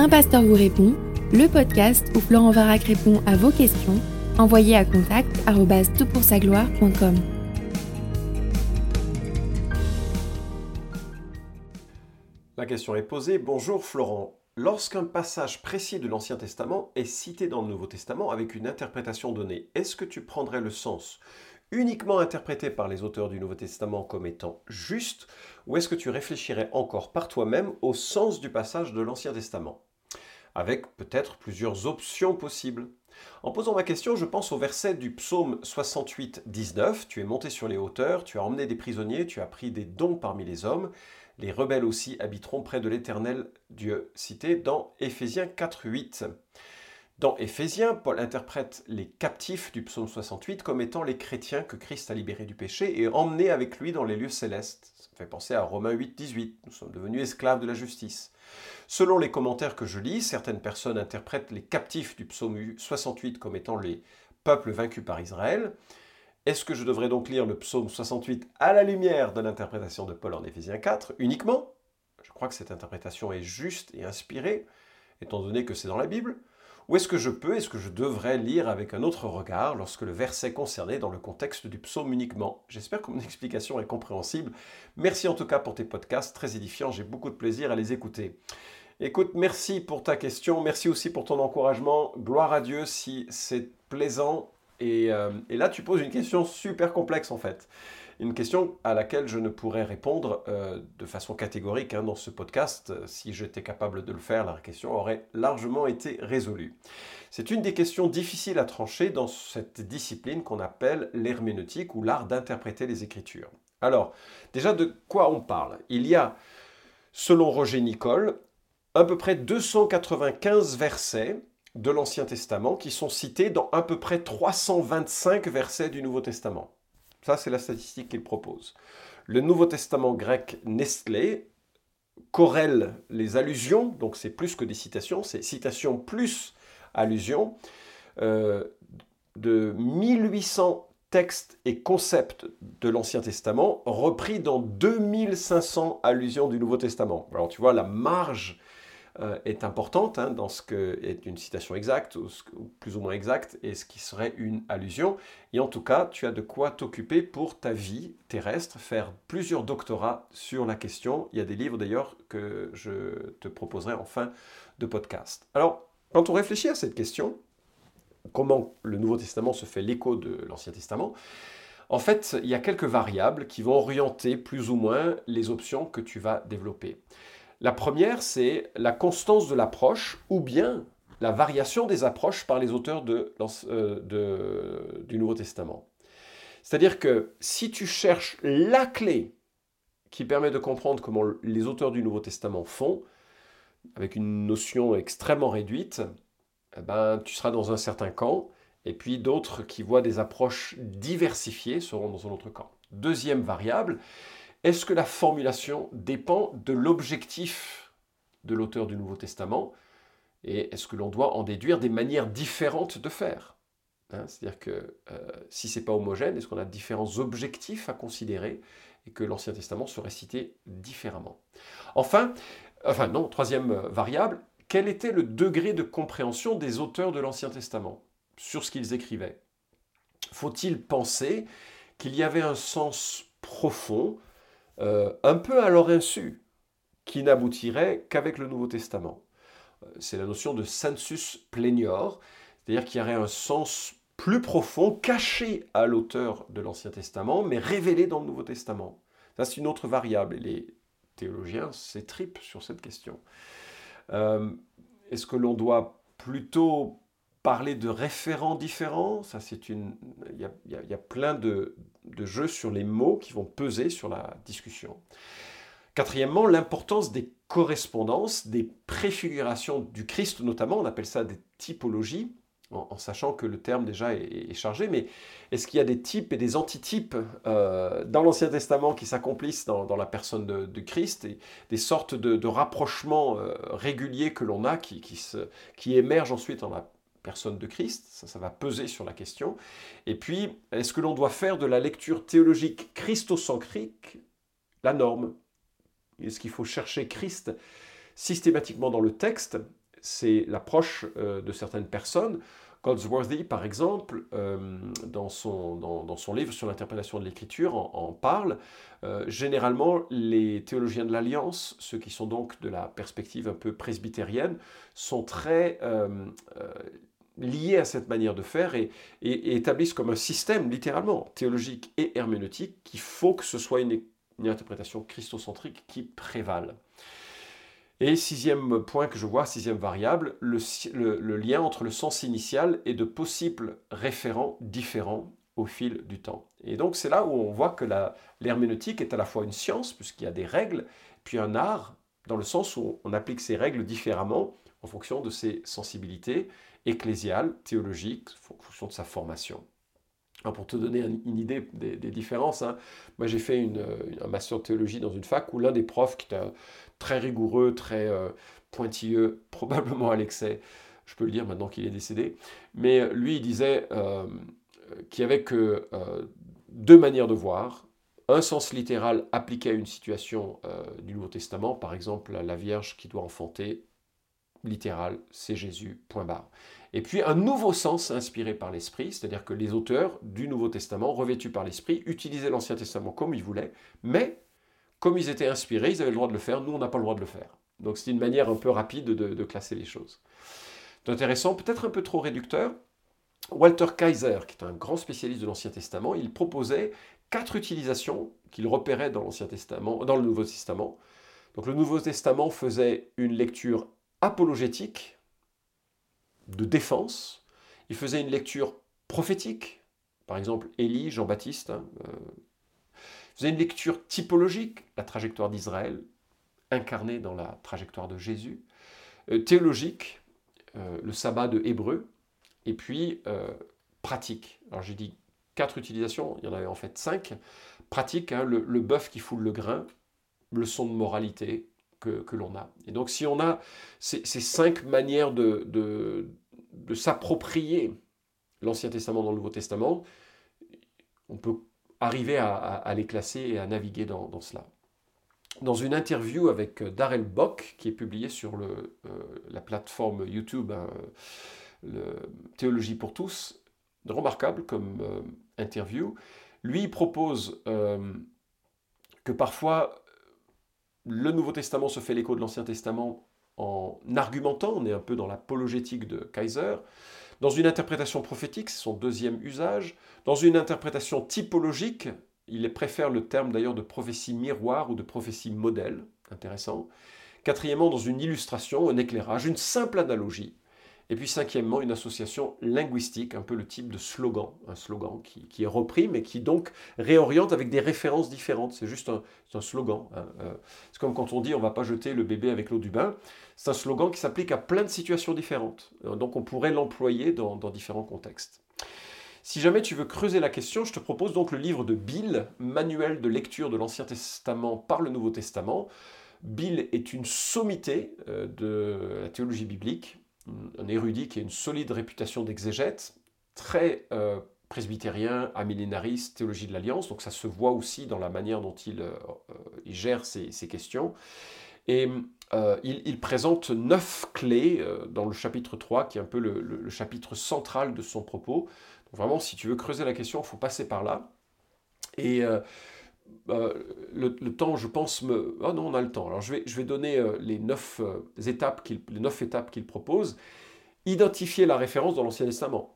Un pasteur vous répond, le podcast où Florent Varac répond à vos questions, envoyez à contact gloire.com La question est posée. Bonjour Florent. Lorsqu'un passage précis de l'Ancien Testament est cité dans le Nouveau Testament avec une interprétation donnée, est-ce que tu prendrais le sens uniquement interprété par les auteurs du Nouveau Testament comme étant juste, ou est-ce que tu réfléchirais encore par toi-même au sens du passage de l'Ancien Testament? Avec peut-être plusieurs options possibles. En posant ma question, je pense au verset du psaume 68, 19. Tu es monté sur les hauteurs, tu as emmené des prisonniers, tu as pris des dons parmi les hommes. Les rebelles aussi habiteront près de l'Éternel Dieu, cité dans Éphésiens 4, 8. Dans Éphésiens, Paul interprète les captifs du psaume 68 comme étant les chrétiens que Christ a libérés du péché et emmenés avec lui dans les lieux célestes. Fait penser à Romains 8, 18. Nous sommes devenus esclaves de la justice. Selon les commentaires que je lis, certaines personnes interprètent les captifs du psaume 68 comme étant les peuples vaincus par Israël. Est-ce que je devrais donc lire le psaume 68 à la lumière de l'interprétation de Paul en Éphésiens 4 uniquement? Je crois que cette interprétation est juste et inspirée, étant donné que c'est dans la Bible. Ou est-ce que je peux, est-ce que je devrais lire avec un autre regard lorsque le verset concerné dans le contexte du psaume uniquement? J'espère que mon explication est compréhensible. Merci en tout cas pour tes podcasts, très édifiants, j'ai beaucoup de plaisir à les écouter. Écoute, merci pour ta question, merci aussi pour ton encouragement. Gloire à Dieu si c'est plaisant euh, et, là, tu poses une question super complexe en fait. Une question à laquelle je ne pourrais répondre euh, de façon catégorique hein, dans ce podcast. Si j'étais capable de le faire, la question aurait largement été résolue. C'est une des questions difficiles à trancher dans cette discipline qu'on appelle l'herméneutique ou l'art d'interpréter les Écritures. Alors, déjà de quoi on parle? Il y a, selon Roger Nicole, à peu près 295 versets de l'Ancien Testament qui sont cités dans à peu près 325 versets du Nouveau Testament. Ça, c'est la statistique qu'il propose. Le Nouveau Testament grec Nestlé corrèle les allusions, donc c'est plus que des citations, c'est citations plus allusions, euh, de 1800 textes et concepts de l'Ancien Testament repris dans 2500 allusions du Nouveau Testament. Alors tu vois, la marge euh, est importante hein, dans ce que est une citation exacte ou, plus ou moins exacte et ce qui serait une allusion. Et en tout cas, tu as de quoi t'occuper pour ta vie terrestre, faire plusieurs doctorats sur la question. Il y a des livres d'ailleurs que je te proposerai en fin de podcast. Alors, quand on réfléchit à cette question, comment le Nouveau Testament se fait l'écho de l'Ancien Testament, en fait, il y a quelques variables qui vont orienter plus ou moins les options que tu vas développer. La première, c'est la constance de l'approche ou bien la variation des approches par les auteurs euh, du Nouveau Testament. C'est-à-dire que si tu cherches la clé qui permet de comprendre comment les auteurs du Nouveau Testament font, avec une notion extrêmement réduite, eh ben, tu seras dans un certain camp, et puis d'autres qui voient des approches diversifiées seront dans un autre camp. Deuxième variable, est-ce que la formulation dépend de l'objectif de l'auteur du Nouveau Testament Et est-ce que l'on doit en déduire des manières différentes de faire hein, C'est-à-dire que euh, si ce n'est pas homogène, est-ce qu'on a différents objectifs à considérer et que l'Ancien Testament serait cité différemment? Enfin, enfin non, troisième variable, quel était le degré de compréhension des auteurs de l'Ancien Testament sur ce qu'ils écrivaient? Faut-il penser qu'il y avait un sens profond euh, un peu à leur insu, qui n'aboutirait qu'avec le Nouveau Testament. Euh, c'est la notion de sensus plenior, c'est-à-dire qu'il y aurait un sens plus profond, caché à l'auteur de l'Ancien Testament, mais révélé dans le Nouveau Testament. Ça, c'est une autre variable, et les théologiens s'étripent sur cette question. Euh, est-ce que l'on doit plutôt parler de référents différents, ça c'est une, il y a, plein de, jeux sur les mots qui vont peser sur la discussion. Quatrièmement, l'importance des correspondances, des préfigurations du Christ notamment, on appelle ça des typologies, en, sachant que le terme déjà est, chargé, mais est-ce qu'il y a des types et des antitypes euh, dans l'Ancien Testament qui s'accomplissent dans, la personne de, Christ, et des sortes de, rapprochements euh, réguliers que l'on a qui, qui, se, qui émergent ensuite dans la personne de Christ, ça, ça va peser sur la question. Et puis, est-ce que l'on doit faire de la lecture théologique christocentrique la norme? Est-ce qu'il faut chercher Christ systématiquement dans le texte? C'est l'approche euh, de certaines personnes. Goldsworthy, par exemple, euh, dans, son, dans, son, livre sur l'interprétation de l'écriture, en, parle. Euh, généralement, les théologiens de l'Alliance, ceux qui sont donc de la perspective un peu presbytérienne, sont très liés à cette manière de faire et, établissent comme un système, littéralement, théologique et herméneutique, qu'il faut que ce soit une, une interprétation christocentrique qui prévale. Et sixième point que je vois, sixième variable, le, lien entre le sens initial et de possibles référents différents au fil du temps. Et donc c'est là où on voit que l'herméneutique est à la fois une science, puisqu'il y a des règles, puis un art, dans le sens où on applique ces règles différemment en fonction de ses sensibilités ecclésiales, théologiques, en fonction de sa formation. Pour te donner une idée des, différences, hein, moi j'ai fait une, un master de théologie dans une fac où l'un des profs, qui était très rigoureux, très euh, pointilleux, probablement à l'excès, je peux le dire maintenant qu'il est décédé, mais lui il disait euh, qu'il n'y avait que euh, deux manières de voir, un sens littéral appliqué à une situation du Nouveau Testament, par exemple la Vierge qui doit enfanter, littéral, c'est Jésus, point barre. Et puis un nouveau sens inspiré par l'Esprit, c'est-à-dire que les auteurs du Nouveau Testament, revêtus par l'Esprit, utilisaient l'Ancien Testament comme ils voulaient, mais comme ils étaient inspirés, ils avaient le droit de le faire, nous on n'a pas le droit de le faire. Donc c'est une manière un peu rapide de, classer les choses. C'est intéressant, peut-être un peu trop réducteur. Walter Kaiser, qui est un grand spécialiste de l'Ancien Testament, il proposait quatre utilisations qu'il repérait dans dans le Nouveau Testament. Donc le Nouveau Testament faisait une lecture apologétique, de défense. Il faisait une lecture prophétique, par exemple Élie, Jean-Baptiste. Hein, euh. il faisait une lecture typologique, la trajectoire d'Israël, incarnée dans la trajectoire de Jésus. Euh, théologique, euh, le sabbat de Hébreu. Et puis pratique. Alors j'ai dit quatre utilisations, il y en avait en fait cinq. Pratique, hein, le, bœuf qui foule le grain, leçon de moralité, que, l'on a. Et donc si on a ces, cinq manières de, s'approprier l'Ancien Testament dans le Nouveau Testament, on peut arriver à, les classer et à naviguer dans, cela. Dans une interview avec Darrell Bock, qui est publiée sur euh, la plateforme YouTube hein, Théologie pour tous, remarquable comme euh, interview, lui propose euh, que parfois le Nouveau Testament se fait l'écho de l'Ancien Testament en argumentant, on est un peu dans l'apologétique de Kaiser, dans une interprétation prophétique, c'est son deuxième usage, dans une interprétation typologique, il préfère le terme d'ailleurs de prophétie miroir ou de prophétie modèle, intéressant. Quatrièmement, dans une illustration, un éclairage, une simple analogie, et puis cinquièmement, une association linguistique, un peu le type de slogan, un slogan qui, est repris, mais qui donc réoriente avec des références différentes. C'est juste un, slogan. Hein, euh. C'est comme quand on dit on ne va pas jeter le bébé avec l'eau du bain. C'est un slogan qui s'applique à plein de situations différentes. Euh, donc on pourrait l'employer dans, différents contextes. Si jamais tu veux creuser la question, je te propose donc le livre de Bill, Manuel de lecture de l'Ancien Testament par le Nouveau Testament. Bill est une sommité euh, de la théologie biblique un érudit qui a une solide réputation d'exégète, très euh, presbytérien, amillénariste, théologie de l'Alliance, donc ça se voit aussi dans la manière dont il, euh, euh, gère ces, questions. Et il, présente neuf clés dans le chapitre 3, qui est un peu le, chapitre central de son propos. vraiment, si tu veux creuser la question, il faut passer par là. Et bah, le, temps, je pense, me... Ah non, on a le temps. Alors je vais, donner euh, les, neuf, euh, étapes les neuf étapes qu'il propose. Identifier la référence dans l'Ancien Testament.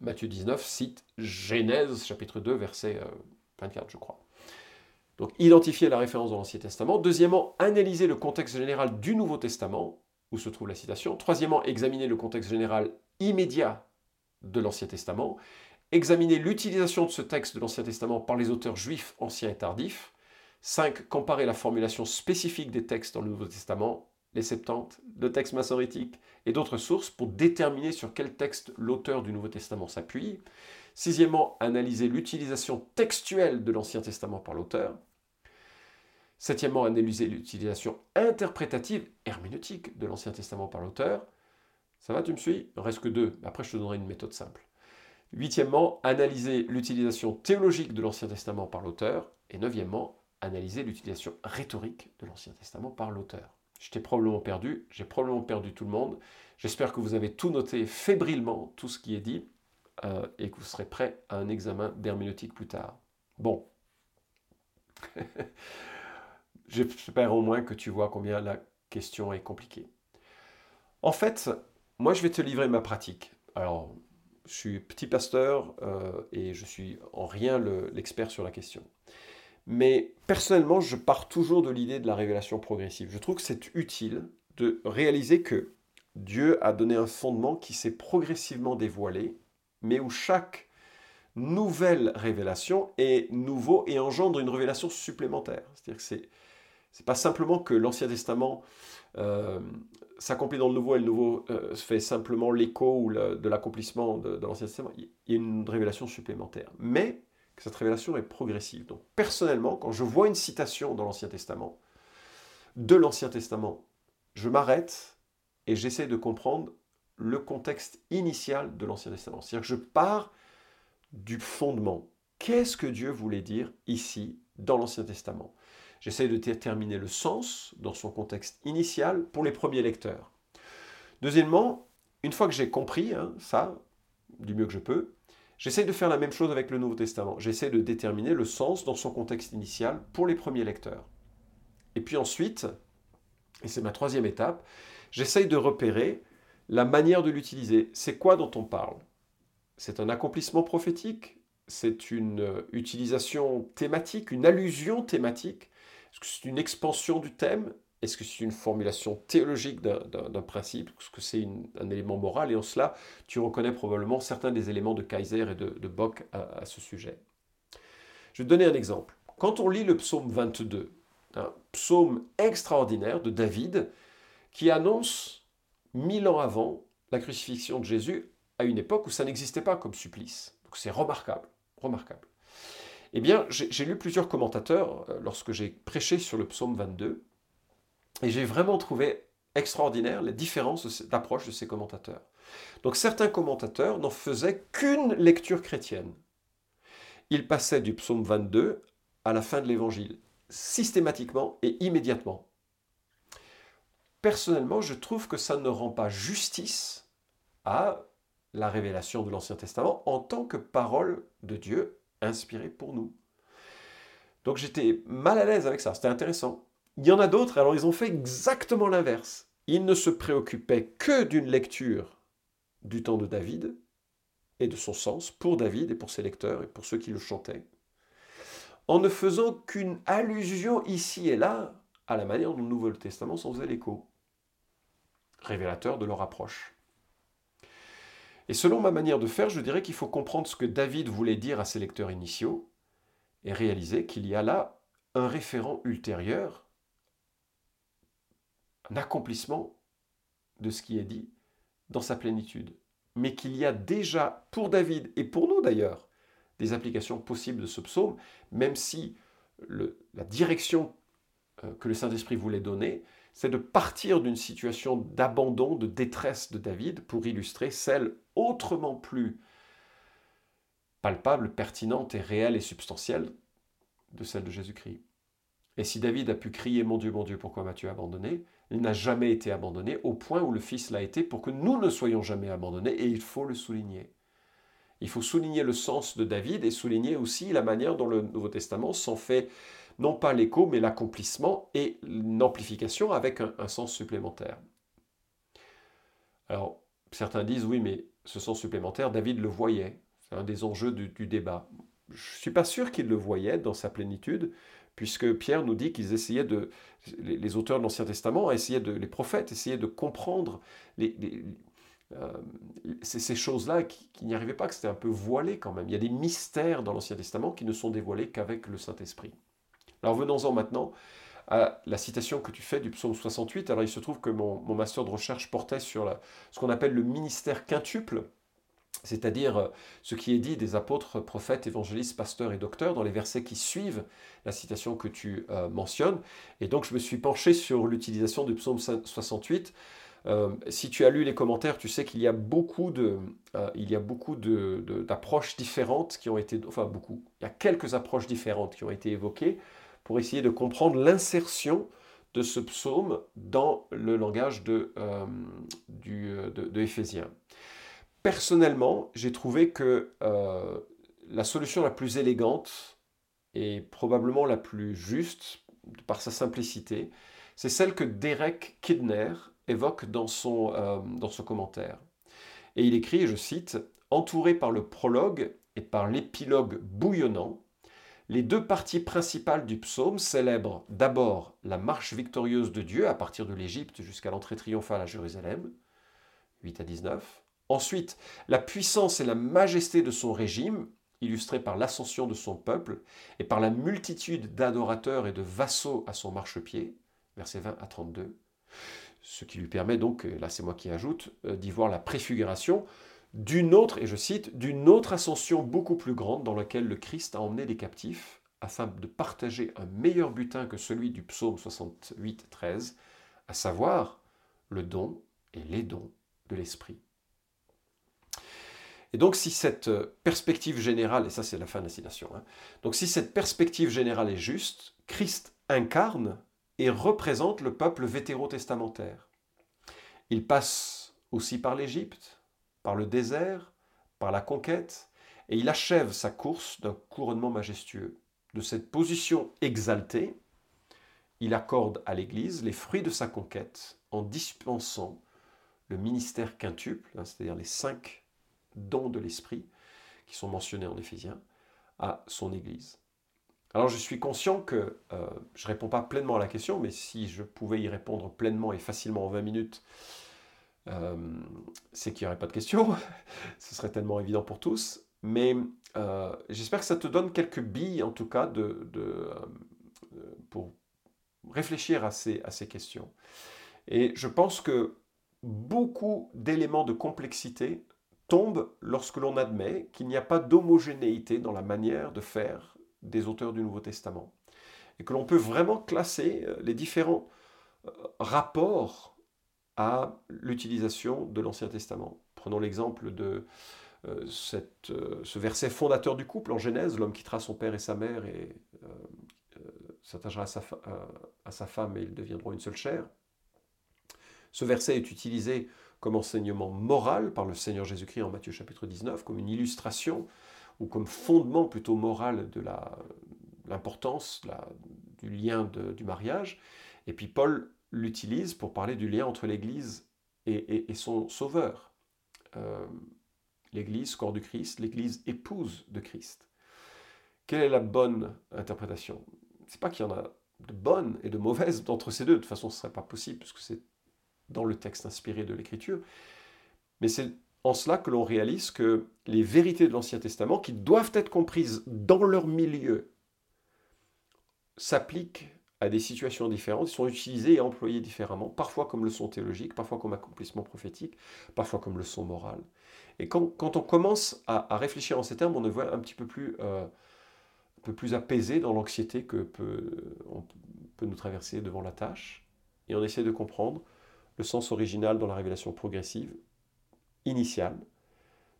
Matthieu 19 cite Genèse, chapitre 2, verset 24, euh, je crois. Donc identifier la référence dans l'Ancien Testament. Deuxièmement, analyser le contexte général du Nouveau Testament, où se trouve la citation. Troisièmement, examiner le contexte général immédiat de l'Ancien Testament examiner l'utilisation de ce texte de l'Ancien Testament par les auteurs juifs anciens et tardifs. 5. Comparer la formulation spécifique des textes dans le Nouveau Testament, les Septante, le texte massorétique et d'autres sources pour déterminer sur quel texte l'auteur du Nouveau Testament s'appuie. Sixièmement, analyser l'utilisation textuelle de l'Ancien Testament par l'auteur. Septièmement, analyser l'utilisation interprétative, herméneutique de l'Ancien Testament par l'auteur. Ça va, tu me suis? Reste que deux. Après, je te donnerai une méthode simple. Huitièmement, analyser l'utilisation théologique de l'Ancien Testament par l'auteur. Et neuvièmement, analyser l'utilisation rhétorique de l'Ancien Testament par l'auteur. je t'ai probablement perdu, j'ai probablement perdu tout le monde. J'espère que vous avez tout noté fébrilement, tout ce qui est dit, euh, et que vous serez prêt à un examen d'herméneutique plus tard. Bon. J'espère au moins que tu vois combien la question est compliquée. En fait, moi je vais te livrer ma pratique. Alors, je suis petit pasteur euh, et je suis en rien l'expert sur la question. Mais personnellement, je pars toujours de l'idée de la révélation progressive. Je trouve que c'est utile de réaliser que Dieu a donné un fondement qui s'est progressivement dévoilé, mais où chaque nouvelle révélation est nouveau et engendre une révélation supplémentaire. C'est-à-dire que c'est n'est pas simplement que l'Ancien Testament euh, s'accomplit dans le Nouveau et le Nouveau euh, fait simplement l'écho de l'accomplissement de, de l'Ancien Testament. Il y a une révélation supplémentaire. Mais que cette révélation est progressive. Donc personnellement, quand je vois une citation dans l'Ancien Testament, de l'Ancien Testament, je m'arrête et j'essaie de comprendre le contexte initial de l'Ancien Testament. C'est-à-dire que je pars du fondement. Qu'est-ce que Dieu voulait dire ici dans l'Ancien Testament? J'essaie de déterminer le sens dans son contexte initial pour les premiers lecteurs. Deuxièmement, une fois que j'ai compris hein, ça, du mieux que je peux, j'essaie de faire la même chose avec le Nouveau Testament. J'essaie de déterminer le sens dans son contexte initial pour les premiers lecteurs. Et puis ensuite, et c'est ma troisième étape, j'essaye de repérer la manière de l'utiliser. C'est quoi dont on parle? C'est un accomplissement prophétique? C'est une euh, utilisation thématique, une allusion thématique? Est-ce que c'est une expansion du thème? Est-ce que c'est une formulation théologique d'un principe? Est-ce que c'est un élément moral? Et en cela, tu reconnais probablement certains des éléments de Kaiser et de, Bock à, ce sujet. Je vais te donner un exemple. Quand on lit le psaume 22, un psaume extraordinaire de David qui annonce mille ans avant la crucifixion de Jésus à une époque où ça n'existait pas comme supplice. C'est remarquable, remarquable. Eh bien, j'ai lu plusieurs commentateurs euh, lorsque j'ai prêché sur le psaume 22, et j'ai vraiment trouvé extraordinaire la différence d'approche de ces commentateurs. Donc certains commentateurs n'en faisaient qu'une lecture chrétienne. Ils passaient du psaume 22 à la fin de l'évangile systématiquement et immédiatement. Personnellement, je trouve que ça ne rend pas justice à la révélation de l'Ancien Testament en tant que parole de Dieu inspirée pour nous. Donc j'étais mal à l'aise avec ça, c'était intéressant. Il y en a d'autres, alors ils ont fait exactement l'inverse. Ils ne se préoccupaient que d'une lecture du temps de David et de son sens pour David et pour ses lecteurs et pour ceux qui le chantaient en ne faisant qu'une allusion ici et là à la manière dont le Nouveau Testament s'en faisait l'écho, révélateur de leur approche. Et selon ma manière de faire, je dirais qu'il faut comprendre ce que David voulait dire à ses lecteurs initiaux et réaliser qu'il y a là un référent ultérieur, un accomplissement de ce qui est dit dans sa plénitude. Mais qu'il y a déjà pour David et pour nous d'ailleurs des applications possibles de ce psaume, même si la direction euh, que le Saint-Esprit voulait donner, c'est de partir d'une situation d'abandon, de détresse de David pour illustrer celle autrement plus palpable, pertinente et réelle et substantielle de celle de Jésus-Christ. Et si David a pu crier Mon Dieu, mon Dieu, pourquoi m'as-tu abandonné? Il n'a jamais été abandonné au point où le Fils l'a été pour que nous ne soyons jamais abandonnés, et il faut le souligner. Il faut souligner le sens de David et souligner aussi la manière dont le Nouveau Testament s'en fait non pas l'écho, mais l'accomplissement et l'amplification avec un, sens supplémentaire. Alors, certains disent oui, mais ce sens supplémentaire, David le voyait. C'est un des enjeux du, débat. Je ne suis pas sûr qu'il le voyait dans sa plénitude, puisque Pierre nous dit qu'ils essayaient de, les, auteurs de l'Ancien Testament essayaient de, les prophètes essayaient de comprendre euh, ces choses-là qui, n'y arrivaient pas, que c'était un peu voilé quand même. Il y a des mystères dans l'Ancien Testament qui ne sont dévoilés qu'avec le Saint-Esprit. Alors venons-en maintenant à la citation que tu fais du psaume 68. Alors il se trouve que mon, master de recherche portait sur ce qu'on appelle le ministère quintuple, c'est-à-dire euh, ce qui est dit des apôtres, prophètes, évangélistes, pasteurs et docteurs dans les versets qui suivent la citation que tu euh, mentionnes. Et donc je me suis penché sur l'utilisation du psaume 68 euh, si tu as lu les commentaires, tu sais qu'il y a beaucoup de, il y a beaucoup d'approches différentes qui ont été, enfin beaucoup, il y a quelques approches différentes qui ont été évoquées pour essayer de comprendre l'insertion de ce psaume dans le langage de, euh, du, de. Personnellement, j'ai trouvé que euh, la solution la plus élégante et probablement la plus juste, par sa simplicité, c'est celle que Derek Kidner évoque dans son, euh, dans son commentaire. Et il écrit, je cite, Entouré par le prologue et par l'épilogue bouillonnant, les deux parties principales du psaume célèbrent d'abord la marche victorieuse de Dieu à partir de l'Égypte jusqu'à l'entrée triomphale à Jérusalem, 8 à 19. Ensuite, la puissance et la majesté de son régime, illustrée par l'ascension de son peuple et par la multitude d'adorateurs et de vassaux à son marchepied, versets 20 à 32. Ce qui lui permet donc, là c'est moi qui ajoute, euh, d'y voir la préfiguration d'une autre, et je cite, d'une autre ascension beaucoup plus grande dans laquelle le Christ a emmené les captifs afin de partager un meilleur butin que celui du psaume 68, 13, à savoir le don et les dons de l'Esprit. Et donc si cette perspective générale, et ça c'est la fin de la citation, hein, donc si cette perspective générale est juste, Christ incarne et représente le peuple vétérotestamentaire. Il passe aussi par l'Égypte, par le désert, par la conquête, et il achève sa course d'un couronnement majestueux. De cette position exaltée, il accorde à l'Église les fruits de sa conquête en dispensant le ministère quintuple, hein, c'est-à-dire les cinq dons de l'Esprit qui sont mentionnés en Éphésiens, à son Église. Alors je suis conscient que euh, je ne réponds pas pleinement à la question, mais si je pouvais y répondre pleinement et facilement en 20 minutes, euh, c'est qu'il n'y aurait pas de questions. Ce serait tellement évident pour tous. Mais euh, j'espère que ça te donne quelques billes, en tout cas, de, pour réfléchir à ces, à ces questions. Et je pense que beaucoup d'éléments de complexité tombent lorsque l'on admet qu'il n'y a pas d'homogénéité dans la manière de faire des auteurs du Nouveau Testament. Et que l'on peut vraiment classer euh, les différents euh, rapports à l'utilisation de l'Ancien Testament. Prenons l'exemple de euh, cette, ce verset fondateur du couple en Genèse, l'homme quittera son père et sa mère et s'attachera à, sa, à sa femme et ils deviendront une seule chair. Ce verset est utilisé comme enseignement moral par le Seigneur Jésus-Christ en Matthieu chapitre 19, comme une illustration ou comme fondement plutôt moral de l'importance du lien du mariage. Et puis Paul l'utilise pour parler du lien entre l'Église et, son Sauveur. Euh, L'Église, corps du Christ, l'Église épouse de Christ. Quelle est la bonne interprétation? C'est pas qu'il y en a de bonnes et de mauvaises entre ces deux. De toute façon, ce ne serait pas possible puisque c'est dans le texte inspiré de l'Écriture. Mais c'est en cela que l'on réalise que les vérités de l'Ancien Testament, qui doivent être comprises dans leur milieu, s'appliquent à des situations différentes, sont utilisées et employées différemment, parfois comme leçon théologique, parfois comme accomplissement prophétique, parfois comme leçon morale. Et quand, on commence à, réfléchir en ces termes, on est un petit peu plus, euh, un peu plus apaisé dans l'anxiété que peut, peut nous traverser devant la tâche, et on essaie de comprendre le sens original dans la révélation progressive initiale,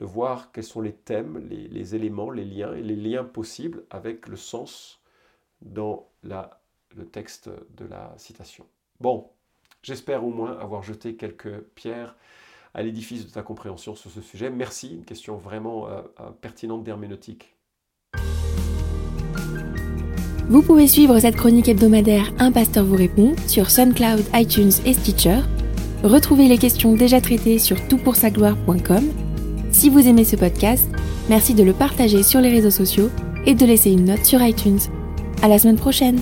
de voir quels sont les thèmes, les, éléments, les liens et les liens possibles avec le sens dans la, le texte de la citation. Bon, j'espère au moins avoir jeté quelques pierres à l'édifice de ta compréhension sur ce sujet. Merci, une question vraiment euh, euh, pertinente d'herméneutique. Vous pouvez suivre cette chronique hebdomadaire Un pasteur vous répond sur SoundCloud, iTunes et Stitcher Retrouvez les questions déjà traitées sur toutpoursagloire.com. Si vous aimez ce podcast, merci de le partager sur les réseaux sociaux et de laisser une note sur iTunes. À la semaine prochaine!